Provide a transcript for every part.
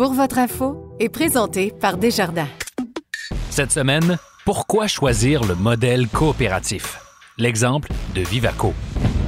Pour votre info est présenté par Desjardins. Cette semaine, pourquoi choisir le modèle coopératif? L'exemple de Vivaco.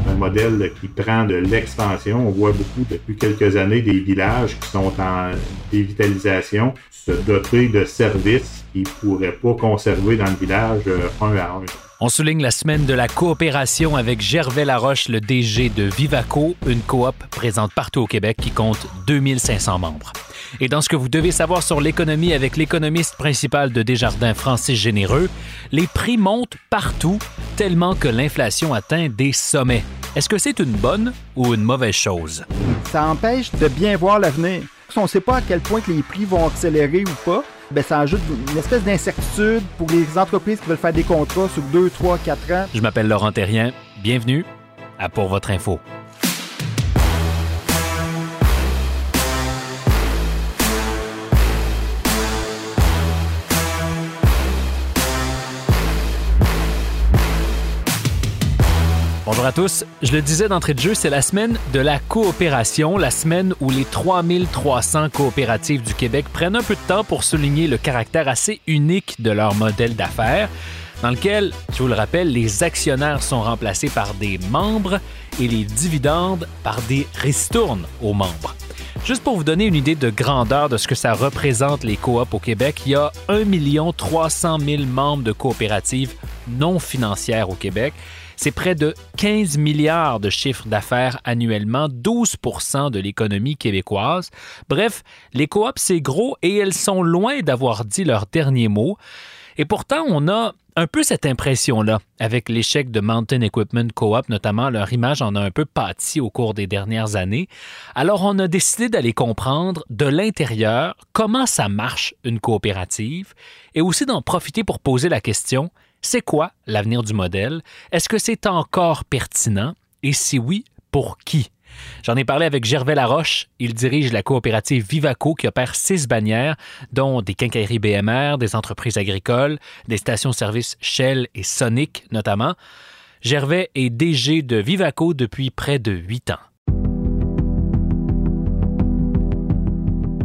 Un modèle qui prend de l'expansion. On voit beaucoup depuis quelques années des villages qui sont en dévitalisation se doter de services qu'ils ne pourraient pas conserver dans le village euh, un à un. On souligne la semaine de la coopération avec Gervais Laroche, le DG de Vivaco, une coop présente partout au Québec qui compte 2500 membres. Et dans ce que vous devez savoir sur l'économie avec l'économiste principal de Desjardins, Francis Généreux, les prix montent partout tellement que l'inflation atteint des sommets. Est-ce que c'est une bonne ou une mauvaise chose? Ça empêche de bien voir l'avenir. On ne sait pas à quel point que les prix vont accélérer ou pas. Ben, ça ajoute une espèce d'incertitude pour les entreprises qui veulent faire des contrats sur 2, 3, 4 ans. Je m'appelle Laurent Terrien. Bienvenue à Pour votre info. Bonjour à tous. Je le disais d'entrée de jeu, c'est la semaine de la coopération, la semaine où les 3300 coopératives du Québec prennent un peu de temps pour souligner le caractère assez unique de leur modèle d'affaires, dans lequel, je vous le rappelle, les actionnaires sont remplacés par des membres et les dividendes par des ristournes aux membres. Juste pour vous donner une idée de grandeur de ce que ça représente les coops au Québec, il y a 1 300 000 membres de coopératives non financières au Québec. C'est près de 15 milliards de chiffres d'affaires annuellement, 12% de l'économie québécoise. Bref, les coops, c'est gros et elles sont loin d'avoir dit leur dernier mot. Et pourtant, on a un peu cette impression-là avec l'échec de Mountain Equipment Co-op, notamment leur image en a un peu pâti au cours des dernières années. Alors on a décidé d'aller comprendre de l'intérieur comment ça marche une coopérative et aussi d'en profiter pour poser la question c'est quoi l'avenir du modèle? Est-ce que c'est encore pertinent? Et si oui, pour qui? J'en ai parlé avec Gervais Laroche. Il dirige la coopérative Vivaco qui opère six bannières, dont des quincailleries BMR, des entreprises agricoles, des stations-service Shell et Sonic notamment. Gervais est DG de Vivaco depuis près de huit ans.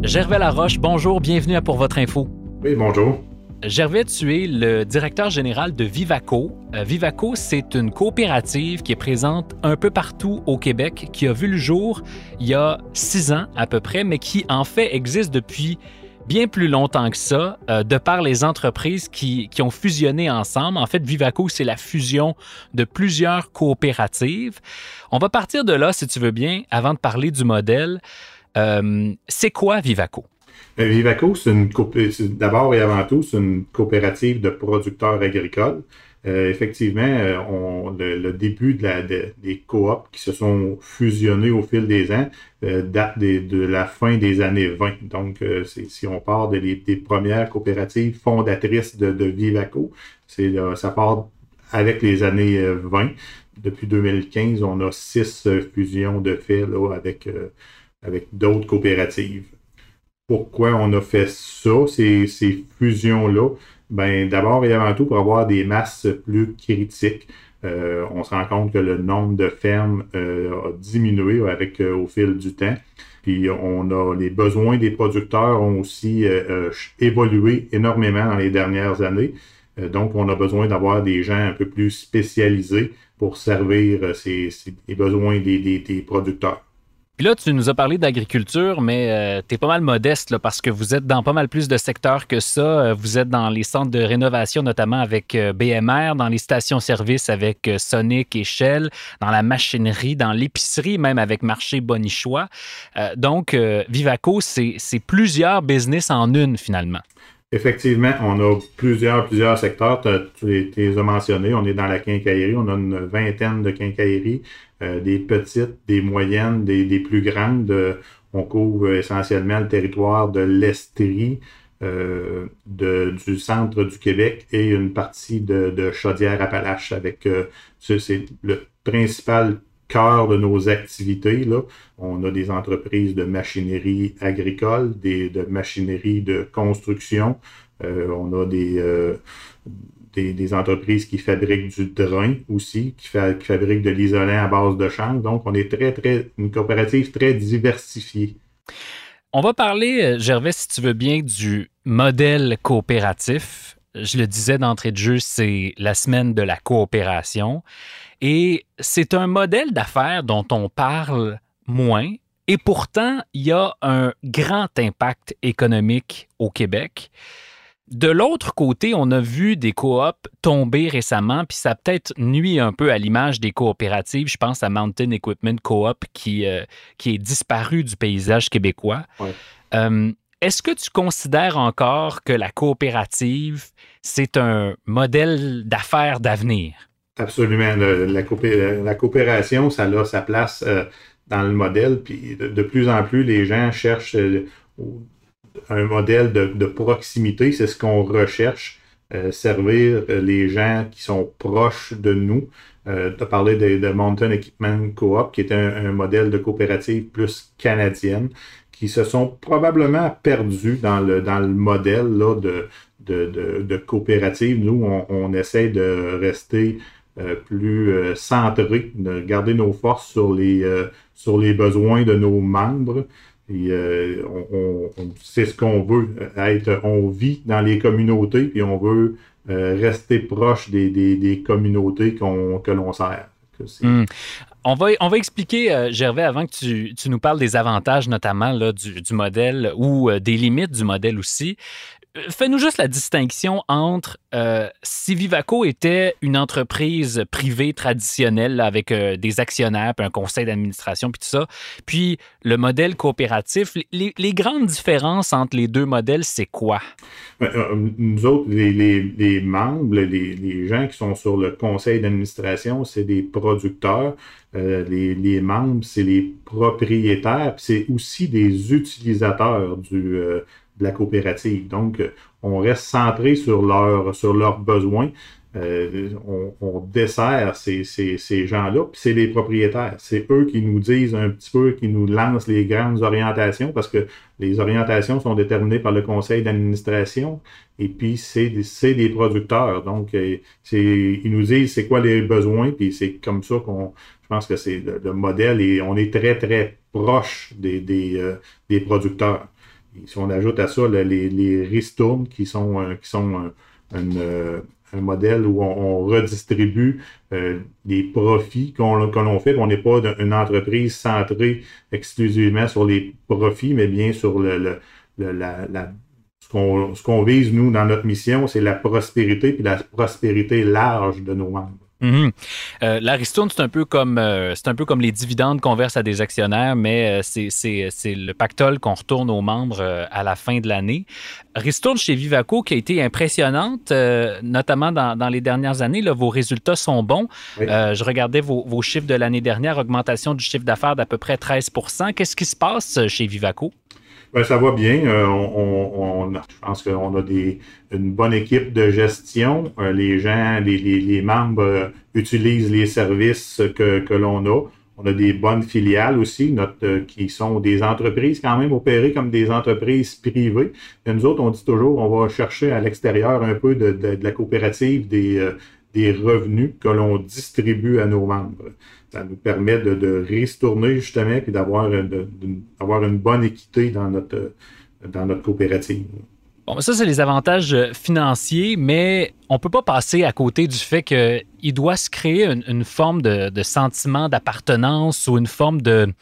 Gervais Laroche, bonjour, bienvenue à Pour votre info. Oui, bonjour. Gervais, tu es le directeur général de Vivaco. Euh, Vivaco, c'est une coopérative qui est présente un peu partout au Québec, qui a vu le jour il y a six ans à peu près, mais qui en fait existe depuis bien plus longtemps que ça, euh, de par les entreprises qui, ont fusionné ensemble. En fait, Vivaco, c'est la fusion de plusieurs coopératives. On va partir de là, si tu veux bien, avant de parler du modèle. Euh, c'est quoi Vivaco? Euh, Vivaco, c'est d'abord et avant tout, c'est une coopérative de producteurs agricoles. Euh, effectivement, euh, on, le, début de la, des coops qui se sont fusionnés au fil des ans date de la fin des années 20. Donc, si on part des, premières coopératives fondatrices de, de Vivaco, ça part avec les années 20. Depuis 2015, on a six fusions de fait là, avec, avec d'autres coopératives pourquoi on a fait ça, ces, ces fusions-là? Ben, d'abord et avant tout pour avoir des masses plus critiques. Euh, on se rend compte que le nombre de fermes euh, a diminué avec euh, au fil du temps. Puis on a les besoins des producteurs ont aussi évolué énormément dans les dernières années. donc, on a besoin d'avoir des gens un peu plus spécialisés pour servir ces, les besoins des, des producteurs. Puis là, tu nous as parlé d'agriculture, mais euh, tu es pas mal modeste là, parce que vous êtes dans pas mal plus de secteurs que ça. Euh, vous êtes dans les centres de rénovation, notamment avec euh, BMR, dans les stations-service avec Sonic et Shell, dans la machinerie, dans l'épicerie, même avec Marché Bonichois. donc, Vivaco, c'est plusieurs business en une finalement. Effectivement, on a plusieurs, plusieurs secteurs. Tu les as mentionnés. On est dans la quincaillerie. On a une vingtaine de quincailleries, euh, des petites, des moyennes, des, plus grandes. on couvre essentiellement le territoire de l'Estrie, du centre du Québec et une partie de, de Chaudière-Appalaches avec c'est le principal cœur de nos activités. Là. On a des entreprises de machinerie agricole, des, de machinerie de construction. Euh, on a euh, des, des, entreprises qui fabriquent du drain aussi, qui, qui fabriquent de l'isolant à base de chanvre. Donc, on est très, très, une coopérative très diversifiée. On va parler, euh, Gervais, si tu veux bien, du modèle coopératif. Je le disais d'entrée de jeu, c'est la semaine de la coopération. Et c'est un modèle d'affaires dont on parle moins. Et pourtant, il y a un grand impact économique au Québec. De l'autre côté, on a vu des coops tomber récemment, puis ça peut-être nuit un peu à l'image des coopératives. Je pense à Mountain Equipment Coop qui, euh, qui est disparu du paysage québécois. Euh, est-ce que tu considères encore que la coopérative, c'est un modèle d'affaires d'avenir? Absolument. la, coopération, ça a sa place euh, dans le modèle. Puis de, plus en plus, les gens cherchent euh, un modèle de, proximité. C'est ce qu'on recherche. Euh, servir les gens qui sont proches de nous. tu as parlé de, Mountain Equipment Co-op, qui est un, modèle de coopérative plus canadienne, qui se sont probablement perdus dans le, dans le modèle là, de, de, coopérative. Nous, on, on essaie de rester plus euh, centré, de garder nos forces sur les, euh, sur les besoins de nos membres. C'est ce qu'on veut être. On vit dans les communautés, puis on veut rester proche des, des, communautés que l'on sert. Hmm. On va, on va expliquer, Gervais, avant que tu, tu, nous parles des avantages notamment là, du, du modèle ou des limites du modèle aussi fais-nous juste la distinction entre euh, si Vivaco était une entreprise privée traditionnelle avec euh, des actionnaires, puis un conseil d'administration, puis tout ça, puis le modèle coopératif, les, grandes différences entre les deux modèles, c'est quoi? Euh, nous autres, les, membres, les, gens qui sont sur le conseil d'administration, c'est des producteurs. les, membres, c'est les propriétaires, c'est aussi des utilisateurs du de la coopérative. Donc, euh, on reste centré sur, leur, sur leurs besoins. Euh, on, dessert ces, ces, gens-là, puis c'est les propriétaires. C'est eux qui nous disent un petit peu, qui nous lancent les grandes orientations, parce que les orientations sont déterminées par le conseil d'administration, et puis c'est des, producteurs. Donc, euh, ils nous disent c'est quoi les besoins, puis c'est comme ça qu'on, je pense que c'est le, modèle, et on est très, très proche des, des, des producteurs si on ajoute à ça les, les qui sont, qui sont euh, un, modèle où on, redistribue euh, les profits qu'on l'on fait, qu'on n'est pas une entreprise centrée exclusivement sur les profits, mais bien sur le, la, ce qu'on vise, nous, dans notre mission, c'est la prospérité, puis la prospérité large de nos membres. Mhm. Euh, la ristourne, c'est un, peu comme, euh, c'est un peu comme les dividendes qu'on verse à des actionnaires, mais euh, c'est, le pactole qu'on retourne aux membres à la fin de l'année. Ristourne chez Vivaco qui a été impressionnante, notamment dans, les dernières années. Là, vos résultats sont bons. je regardais vos, vos chiffres de l'année dernière, augmentation du chiffre d'affaires d'à peu près 13% Qu'est-ce qui se passe chez Vivaco? Ben, ça va bien. Euh, on, je pense qu'on a des, une bonne équipe de gestion. Euh, les gens, les, les, membres euh, utilisent les services que, que l'on a. On a des bonnes filiales aussi, notre, qui sont des entreprises quand même opérées comme des entreprises privées. Et nous autres, on dit toujours, on va chercher à l'extérieur un peu de, de, de la coopérative des, des revenus que l'on distribue à nos membres ça nous permet de, de ristourner justement et d'avoir une bonne équité dans notre, dans notre coopérative. Bon, ça, c'est les avantages euh, financiers, mais on ne peut pas passer à côté du fait qu'il doit se créer une, forme de, de sentiment d'appartenance ou une forme de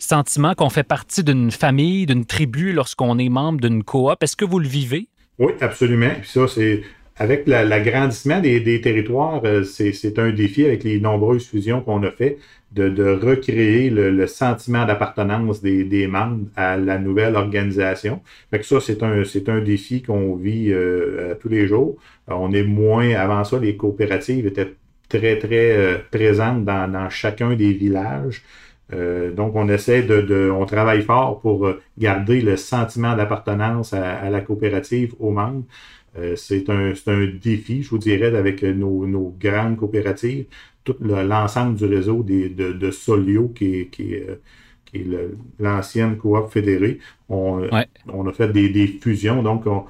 sentiment qu'on fait partie d'une famille, d'une tribu lorsqu'on est membre d'une coop. Est-ce que vous le vivez? Oui, absolument. Puis ça, c'est avec l'agrandissement des, territoires, euh, c'est un défi avec les nombreuses fusions qu'on a fait de, recréer le, sentiment d'appartenance des, membres à la nouvelle organisation. Fait que ça, c'est un, un défi qu'on vit euh, tous les jours. on est moins, avant ça, les coopératives étaient très, très euh, présentes dans, chacun des villages. donc, on essaie de, on travaille fort pour garder le sentiment d'appartenance à, la coopérative aux membres. C'est un, un, défi, je vous dirais, avec nos, nos grandes coopératives, tout l'ensemble du réseau des, de, de Solio qui qui est l'ancienne coop fédérée. On, on, a fait des, fusions, donc on,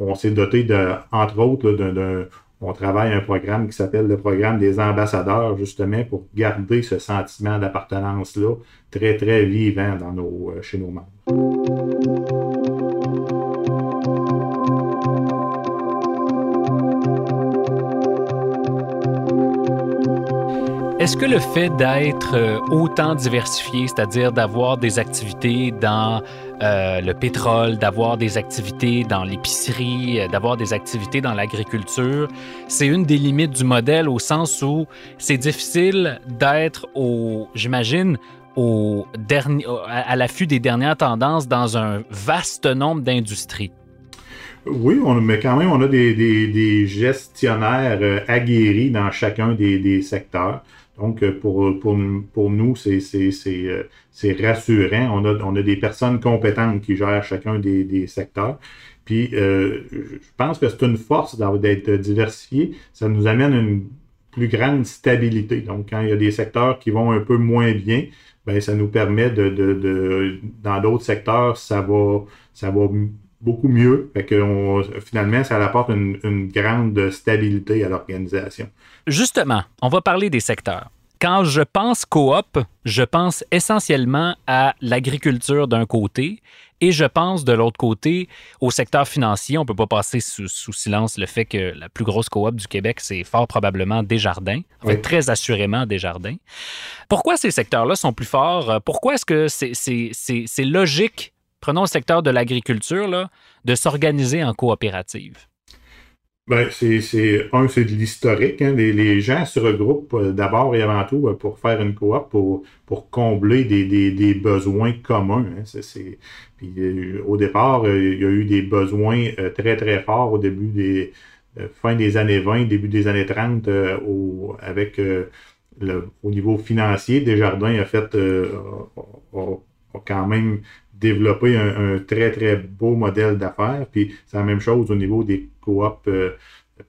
on, s'est doté, de, entre autres, d'un on travaille un programme qui s'appelle le programme des ambassadeurs, justement, pour garder ce sentiment d'appartenance-là très, très vivant dans nos, euh, chez nos membres. Est-ce que le fait d'être euh, autant diversifié, c'est-à-dire d'avoir des activités dans euh, le pétrole, d'avoir des activités dans l'épicerie, euh, d'avoir des activités dans l'agriculture, c'est une des limites du modèle au sens où c'est difficile d'être au, j'imagine, au dernier, à l'affût des dernières tendances dans un vaste nombre d'industries? Oui, mais quand même, on a des, gestionnaires aguerris dans chacun des secteurs. Donc, euh, pour, pour, pour nous, euh, c'est rassurant. On a, on a des personnes compétentes qui gèrent chacun des, des secteurs. Puis, euh, je pense que c'est une force d'être diversifié. Ça nous amène une plus grande stabilité. Donc, quand il y a des secteurs qui vont un peu moins bien, ben, ça nous permet de, de, de dans d'autres secteurs, ça va, ça va beaucoup mieux. Fait que finalement, ça apporte une, une grande stabilité à l'organisation. Justement, on va parler des secteurs. Quand je pense coop, je pense essentiellement à l'agriculture d'un côté et je pense de l'autre côté au secteur financier. On ne peut pas passer sous, silence le fait que la plus grosse coop du Québec, c'est fort probablement Desjardins, en fait, très assurément Desjardins. Pourquoi ces secteurs-là sont plus forts? Pourquoi est-ce que c'est logique prenons le secteur de l'agriculture, de s'organiser en coopérative? Ben, c'est, un, c'est de l'historique. Hein. Les, gens se regroupent euh, d'abord et avant tout euh, pour faire une coop, pour, pour combler des, besoins communs. Hein. C'est, Puis, euh, au départ, il y a eu des besoins très, très forts au début des fin des années 20, début des années 30, au, avec le, au niveau financier. Desjardins a fait a quand même développer un, très, très beau modèle d'affaires. Puis c'est la même chose au niveau des coops euh,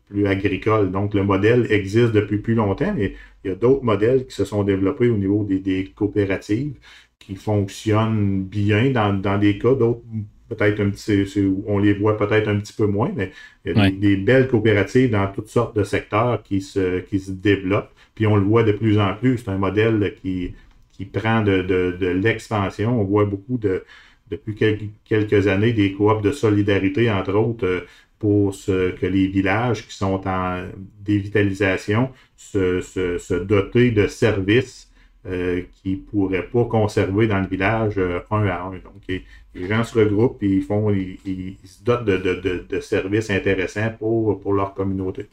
plus agricoles. Donc le modèle existe depuis plus longtemps, mais il y a d'autres modèles qui se sont développés au niveau des, coopératives qui fonctionnent bien dans, dans des cas, d'autres peut-être un petit, on les voit peut-être un petit peu moins, mais il y a des, belles coopératives dans toutes sortes de secteurs qui se, qui se développent. Puis on le voit de plus en plus. C'est un modèle qui qui prend de, de, l'expansion. On voit beaucoup de, depuis quelques années des coops de solidarité, entre autres, euh, pour ce, que les villages qui sont en dévitalisation se, se, doter de services euh, qu'ils ne pourraient pas conserver dans le village euh, un à un. Donc, les gens se regroupent et ils, font, ils, se dotent de, de, de, services intéressants pour, pour leur communauté.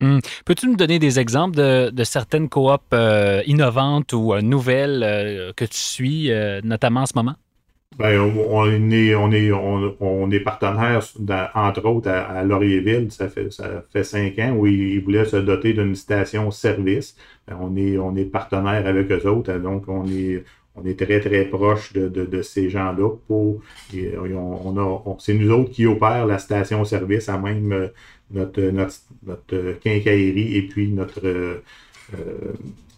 Hmm. Peux-tu nous donner des exemples de, certaines coops euh, innovantes ou euh, nouvelles euh, que tu suis, notamment en ce moment? Ben, on, est, on, est, on, est partenaire, entre autres, à, Laurierville. Ça fait, ça fait cinq ans où ils, voulaient se doter d'une station-service. Ben, on, est, on est partenaire avec eux autres. Donc, on est, on est très, très proche de, ces gens-là. Pour, on, c'est nous autres qui opèrent la station-service à même notre, notre, quincaillerie et puis notre, euh,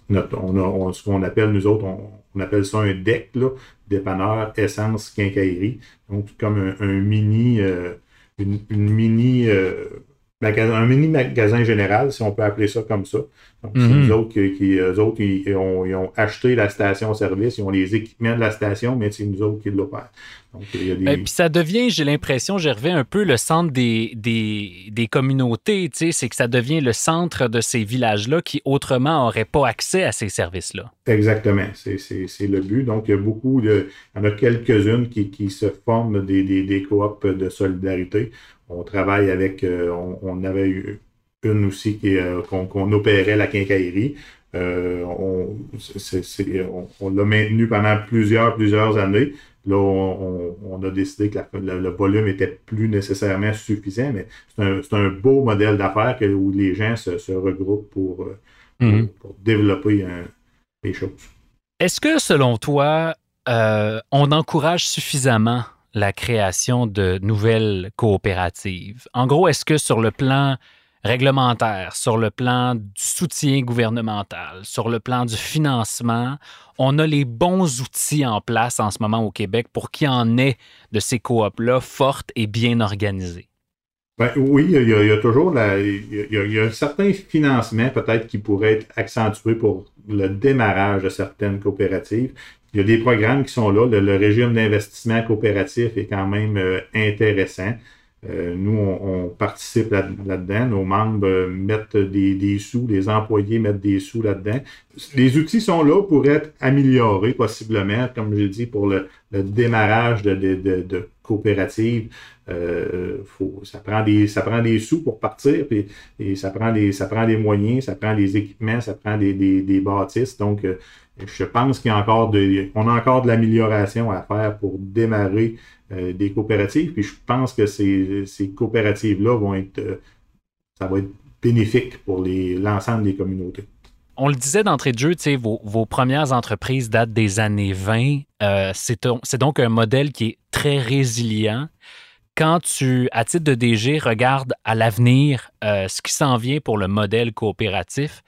notre on a, ce qu'on appelle, nous autres, on, appelle ça un deck, là, dépanneur, essence, quincaillerie. Donc, comme un, mini, euh, une, mini euh, un mini magasin général, si on peut appeler ça comme ça. Donc, c'est mhm. autres qui, autres, ils, ont, acheté la station-service, ils ont les équipements de la station, mais c'est nous autres qui l'opèrent. Et ben, puis ça devient, j'ai l'impression, Gervais, un peu le centre des, des, communautés. C'est que ça devient le centre de ces villages-là qui autrement n'auraient pas accès à ces services-là. Exactement. C'est le but. Donc, il y a beaucoup de. Il y en a quelques-unes qui, qui, se forment des, des, des coops de solidarité. On travaille avec. Euh, on, avait eu une aussi euh, qu'on opérait la quincaillerie. Euh, on, on l'a maintenu pendant plusieurs, plusieurs années. Là, on, a décidé que le, volume était plus nécessairement suffisant, mais c'est un, beau modèle d'affaires où les gens se, regroupent pour, mm-hmm. développer les choses. Est-ce que, selon toi, euh, on encourage suffisamment la création de nouvelles coopératives? En gros, est-ce que sur le plan réglementaire, sur le plan du soutien gouvernemental, sur le plan du financement, on a les bons outils en place en ce moment au Québec pour qu'il y en ait de ces coops-là fortes et bien organisées? Ben, oui, il y, a, toujours il, y a, un certain financement peut-être qui pourrait être accentué pour le démarrage de certaines coopératives. Il y a des programmes qui sont là. Le, régime d'investissement coopératif est quand même euh, intéressant. Euh, nous, on, participe là-dedans. Nos membres euh, mettent des, sous, les employés mettent des sous là-dedans. Les outils sont là pour être améliorés possiblement, comme je l'ai dit, pour le, démarrage de, de, coopératives. Euh, ça, prend des, ça prend des sous pour partir, puis, et ça prend, des, ça prend des moyens, ça prend des équipements, ça prend des, des, bâtisses. Donc, je pense qu'il y a encore de, on a encore de l'amélioration à faire pour démarrer euh, des coopératives. Puis je pense que ces, ces coopératives-là vont être, euh, ça va être bénéfique pour l'ensemble des communautés. On le disait d'entrée de jeu, vos, vos premières entreprises datent des années 20. Euh, c'est donc un modèle qui est très résilient. Quand tu, à titre de DG, regardes à l'avenir ce qui s'en vient pour le modèle coopératif,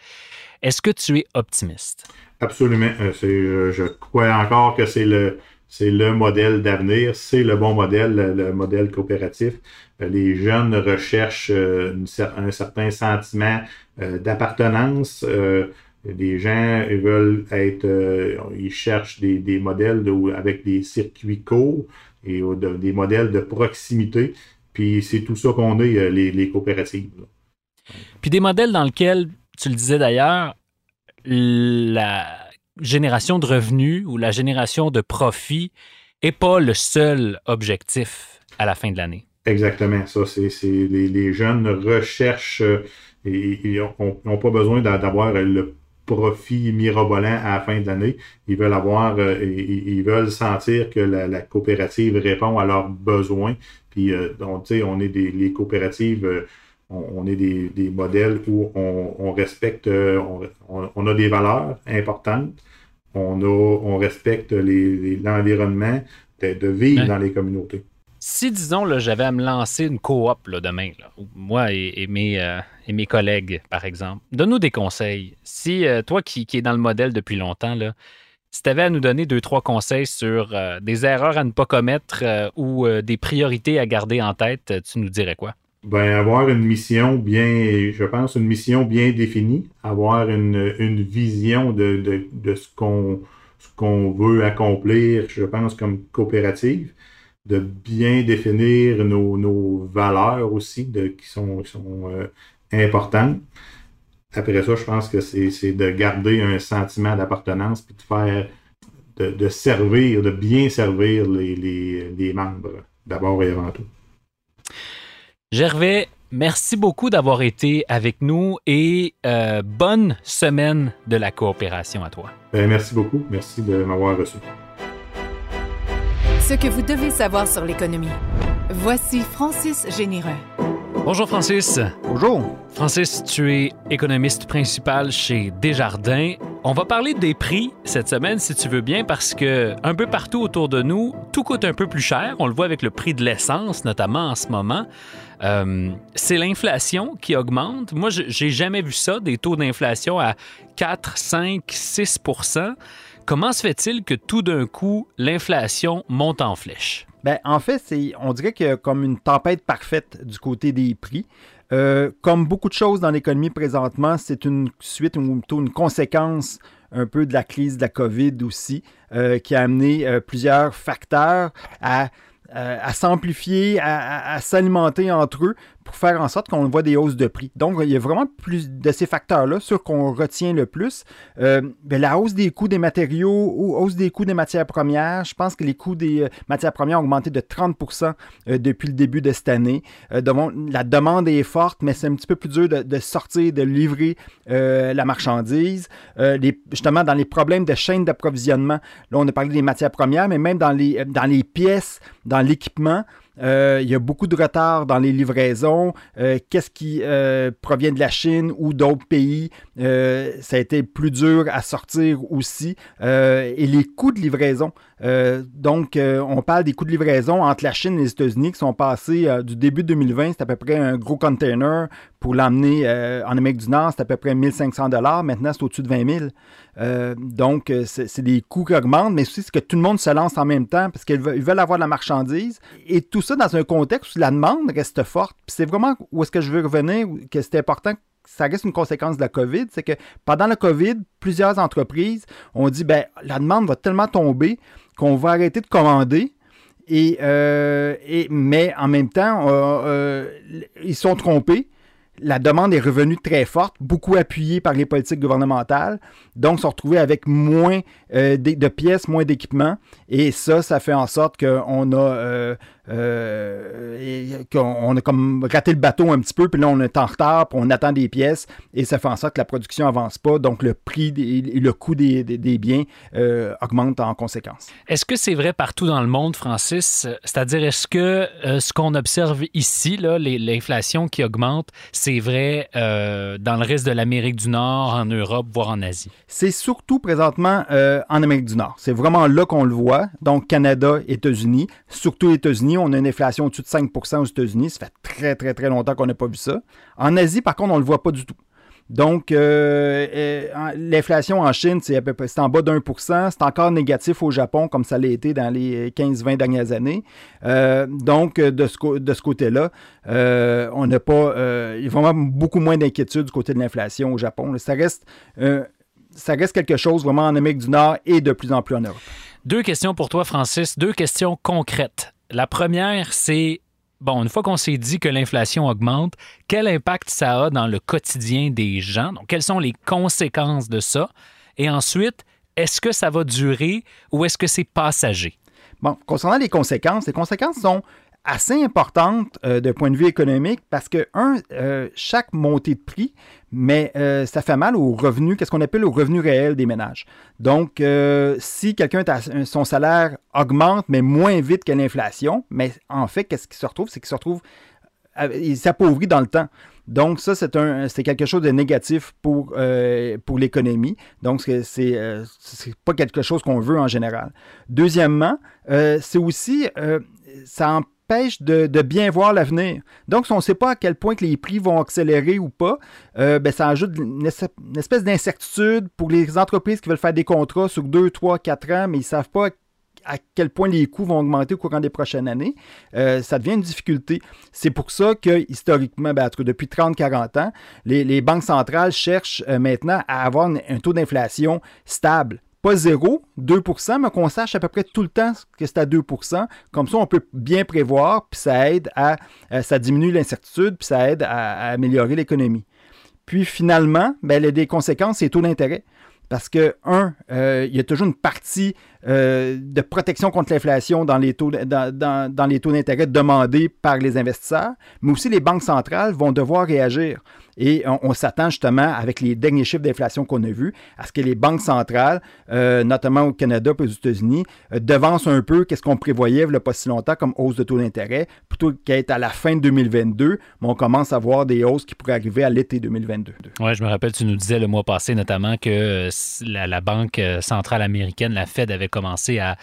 est-ce que tu es optimiste? Absolument. je crois encore que c'est le, c'est le modèle d'avenir, c'est le bon modèle, le, modèle coopératif. Euh, les jeunes recherchent euh, un certain sentiment euh, d'appartenance. Les gens veulent être, ils cherchent des, modèles avec des circuits courts et des modèles de proximité. Puis c'est tout ça qu'on a, les, les coopératives. Puis des modèles dans lesquels, tu le disais d'ailleurs, la, génération de revenus ou la génération de profits n'est pas le seul objectif à la fin de l'année. Exactement. Ça, c'est les, jeunes recherchent euh, et n'ont pas besoin d'avoir le profit mirobolant à la fin de l'année. Ils veulent avoir, euh, ils veulent sentir que la, coopérative répond à leurs besoins. Puis, euh, on est des les coopératives on, est des, modèles où on, respecte, on, a des valeurs importantes, on, on respecte l'environnement de, vivre dans les communautés. Si, disons, j'avais à me lancer une coop demain, moi et, mes, euh, et, mes, collègues, par exemple, donne-nous des conseils. Si euh, toi qui, qui es dans le modèle depuis longtemps, là, si tu avais à nous donner deux, trois conseils sur euh, des erreurs à ne pas commettre ou des priorités à garder en tête, tu nous dirais quoi? Ben, avoir une mission bien, je pense, une mission bien définie, avoir une, une vision de, de, ce qu'on veut accomplir, je pense, comme coopérative, de bien définir nos, nos valeurs aussi, qui sont, euh, importantes. Après ça, je pense que c'est de garder un sentiment d'appartenance puis de faire, de, de, servir, de bien servir les, les membres, d'abord et avant tout. Gervais, merci beaucoup d'avoir été avec nous et euh, bonne semaine de la coopération à toi. Ben, merci beaucoup. Merci de m'avoir reçu. Ce que vous devez savoir sur l'économie. Voici Francis Généreux. Bonjour Francis. Bonjour. Francis, tu es économiste principal chez Desjardins. On va parler des prix cette semaine, si tu veux bien, parce que un peu partout autour de nous, tout coûte un peu plus cher. On le voit avec le prix de l'essence, notamment en ce moment. Euh, c'est l'inflation qui augmente. Moi, j'ai jamais vu ça, des taux d'inflation à 4, 5, 6% Comment se fait-il que tout d'un coup, l'inflation monte en flèche? Ben, en fait, on dirait qu'il y a comme une tempête parfaite du côté des prix. Euh, comme beaucoup de choses dans l'économie présentement, c'est une suite ou plutôt une conséquence un peu de la crise de la COVID aussi, euh, qui a amené plusieurs facteurs à à s'amplifier, à, s'alimenter entre eux pour faire en sorte qu'on voit des hausses de prix. Donc, il y a vraiment plus de ces facteurs-là, sur qu'on retient le plus. Euh, ben, la hausse des coûts des matériaux ou hausse des coûts des matières premières, je pense que les coûts des euh, matières premières ont augmenté de 30% depuis le début de cette année. la demande est forte, mais c'est un petit peu plus dur de, sortir, de livrer la marchandise. justement, dans les problèmes de chaîne d'approvisionnement, là, on a parlé des matières premières, mais même dans les, dans les pièces, dans l'équipement, il y a beaucoup de retard dans les livraisons. Qu'est-ce qui provient de la Chine ou d'autres pays? ça a été plus dur à sortir aussi. et les coûts de livraison. donc, on parle des coûts de livraison entre la Chine et les États-Unis qui sont passés du début 2020, c'est à peu près un gros container pour l'emmener en Amérique du Nord, c'est à peu près 1500 dollars. Maintenant, c'est au-dessus de 20 000. Euh, donc, euh, c'est des coûts qui augmentent, mais aussi c'est que tout le monde se lance en même temps parce qu'ils veulent, avoir de la marchandise. Et tout ça dans un contexte où la demande reste forte. c'est vraiment où est-ce que je veux revenir, que c'est important ça reste une conséquence de la COVID, c'est que pendant la COVID, plusieurs entreprises ont dit ben la demande va tellement tomber qu'on va arrêter de commander. Et, euh, mais en même temps, ils sont trompés la demande est revenue très forte, beaucoup appuyée par les politiques gouvernementales. Donc, se retrouver avec moins euh, de, pièces, moins d'équipements. Et ça, ça fait en sorte qu'on a euh, euh, qu'on a comme raté le bateau un petit peu, puis là, on est en retard, puis on attend des pièces, et ça fait en sorte que la production avance pas, donc le prix et le coût des, biens euh, augmente en conséquence. Est-ce que c'est vrai partout dans le monde, Francis? C'est-à-dire, est-ce que euh, ce qu'on observe ici, l'inflation qui augmente, c'est vrai dans le reste de l'Amérique du Nord, en Europe, voire en Asie? C'est surtout présentement en Amérique du Nord. C'est vraiment là qu'on le voit. Donc, Canada, États-Unis, surtout États-Unis, on a une inflation au-dessus de 5% aux États-Unis. Ça fait très, très, très longtemps qu'on n'a pas vu ça. En Asie, par contre, on ne le voit pas du tout. Donc, euh, euh, l'inflation en Chine, c'est, en bas d'un pour cent. C'est encore négatif au Japon, comme ça l'a été dans les 15-20 dernières années. Euh, donc, de ce, côté-là, on n'a pas. il y a vraiment beaucoup moins d'inquiétude du côté de l'inflation au Japon. Ça reste, ça reste quelque chose vraiment en Amérique du Nord et de plus en plus en Europe. Deux questions pour toi, Francis. Deux questions concrètes. La première, c'est, bon, une fois qu'on s'est dit que l'inflation augmente, quel impact ça a dans le quotidien des gens? Donc, quelles sont les conséquences de ça? Et ensuite, est-ce que ça va durer ou est-ce que c'est passager? Bon, concernant les conséquences, les conséquences sont assez importante euh, point de vue économique parce que, un, euh, chaque montée de prix, mais euh, ça fait mal aux revenus, qu'est-ce qu'on appelle aux revenus réels des ménages. Donc, si quelqu'un, son salaire augmente, mais moins vite que l'inflation, mais en fait, qu'est-ce qui se retrouve? C'est qu'il se retrouve, il s'appauvrit dans le temps. Donc, ça, c'est, un, quelque chose de négatif pour, pour l'économie. Donc, c'est, c'est, pas quelque chose qu'on veut en général. Deuxièmement, c'est aussi, ça de, bien voir l'avenir. Donc, si on ne sait pas à quel point que les prix vont accélérer ou pas, euh, ben, ça ajoute une, espèce d'incertitude pour les entreprises qui veulent faire des contrats sur 2, 3, 4 ans, mais ils ne savent pas à quel point les coûts vont augmenter au courant des prochaines années, euh, ça devient une difficulté. C'est pour ça que, historiquement, ben, depuis 30-40 ans, les, banques centrales cherchent euh, maintenant à avoir un taux d'inflation stable pas zéro, 2% mais qu'on sache à peu près tout le temps que c'est à 2% Comme ça, on peut bien prévoir, puis ça aide à, euh, ça diminue l'incertitude, puis ça aide à, améliorer l'économie. Puis finalement, ben, a des conséquences, c'est taux d'intérêt. Parce que, un, euh, il y a toujours une partie euh, de protection contre l'inflation les dans les taux d'intérêt demandés par les investisseurs, mais aussi les banques centrales vont devoir réagir. Et on, s'attend justement, avec les derniers chiffres d'inflation qu'on a vus, à ce que les banques centrales, euh, notamment au Canada et aux États-Unis, euh, devancent un peu qu'est-ce qu'on prévoyait il n'y a pas si longtemps comme hausse de taux d'intérêt, plutôt qu'être à la fin de 2022, mais on commence à voir des hausses qui pourraient arriver à l'été 2022. Oui, je me rappelle, tu nous disais le mois passé notamment que euh, la, Banque centrale américaine, la Fed, avait commencé à,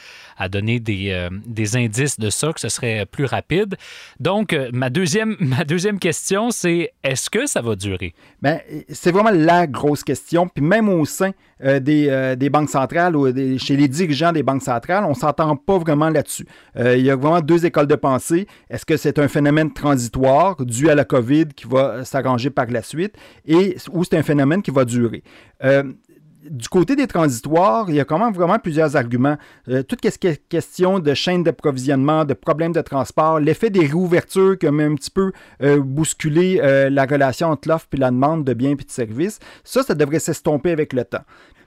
donner des, des, indices de ça, que ce serait plus rapide. Donc, ma, deuxième, ma deuxième question, c'est est-ce que ça va durer? Ben, c'est vraiment la grosse question. Puis même au sein euh, euh, des, banques centrales ou chez les dirigeants des banques centrales, on ne s'entend pas vraiment là-dessus. Euh, il y a vraiment deux écoles de pensée. Est-ce que c'est un phénomène transitoire dû à la COVID qui va s'arranger par la suite? Et ou c'est un phénomène qui va durer? Du côté des transitoires, il y a quand même vraiment plusieurs arguments. Euh, toute question de chaîne d'approvisionnement, de problèmes de transport, l'effet des réouvertures qui a un petit peu euh, bousculé euh, la relation entre l'offre et la demande de biens et de services, ça, ça devrait s'estomper avec le temps.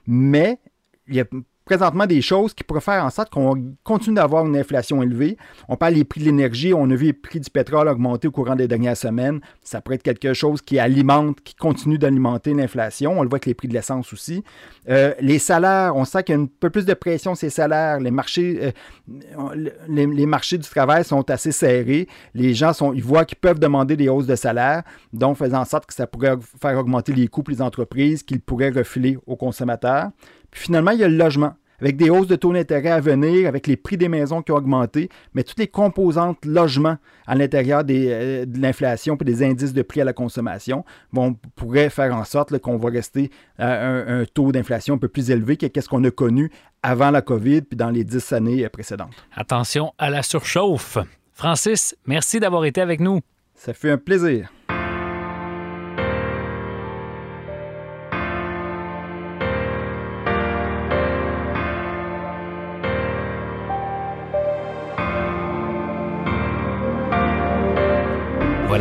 Mais il y a présentement des choses qui pourraient faire en sorte qu'on continue d'avoir une inflation élevée. On parle des prix de l'énergie, on a vu les prix du pétrole augmenter au courant des dernières semaines. Ça pourrait être quelque chose qui alimente, qui continue d'alimenter l'inflation. On le voit avec les prix de l'essence aussi. Euh, les salaires, on sent qu'il y a un peu plus de pression sur les salaires. Les marchés, euh, les, marchés du travail sont assez serrés. Les gens sont, ils voient qu'ils peuvent demander des hausses de salaire, donc faisant en sorte que ça pourrait faire augmenter les coûts pour les entreprises, qu'ils pourraient refiler aux consommateurs. Puis finalement, il y a le logement avec des hausses de taux d'intérêt à venir, avec les prix des maisons qui ont augmenté, mais toutes les composantes logement à l'intérieur euh, de l'inflation et des indices de prix à la consommation vont, pourraient faire en sorte qu'on va rester à un, taux d'inflation un peu plus élevé que ce qu'on a connu avant la COVID puis dans les dix années précédentes. Attention à la surchauffe. Francis, merci d'avoir été avec nous. Ça fait un plaisir.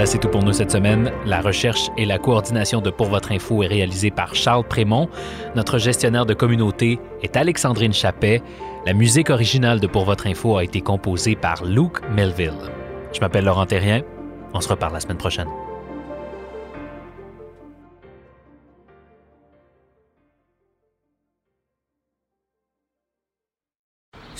C'est tout pour nous cette semaine. La recherche et la coordination de Pour votre info est réalisée par Charles Prémont. Notre gestionnaire de communauté est Alexandrine Chappet. La musique originale de Pour votre info a été composée par Luke Melville. Je m'appelle Laurent Terrien. On se reparle la semaine prochaine.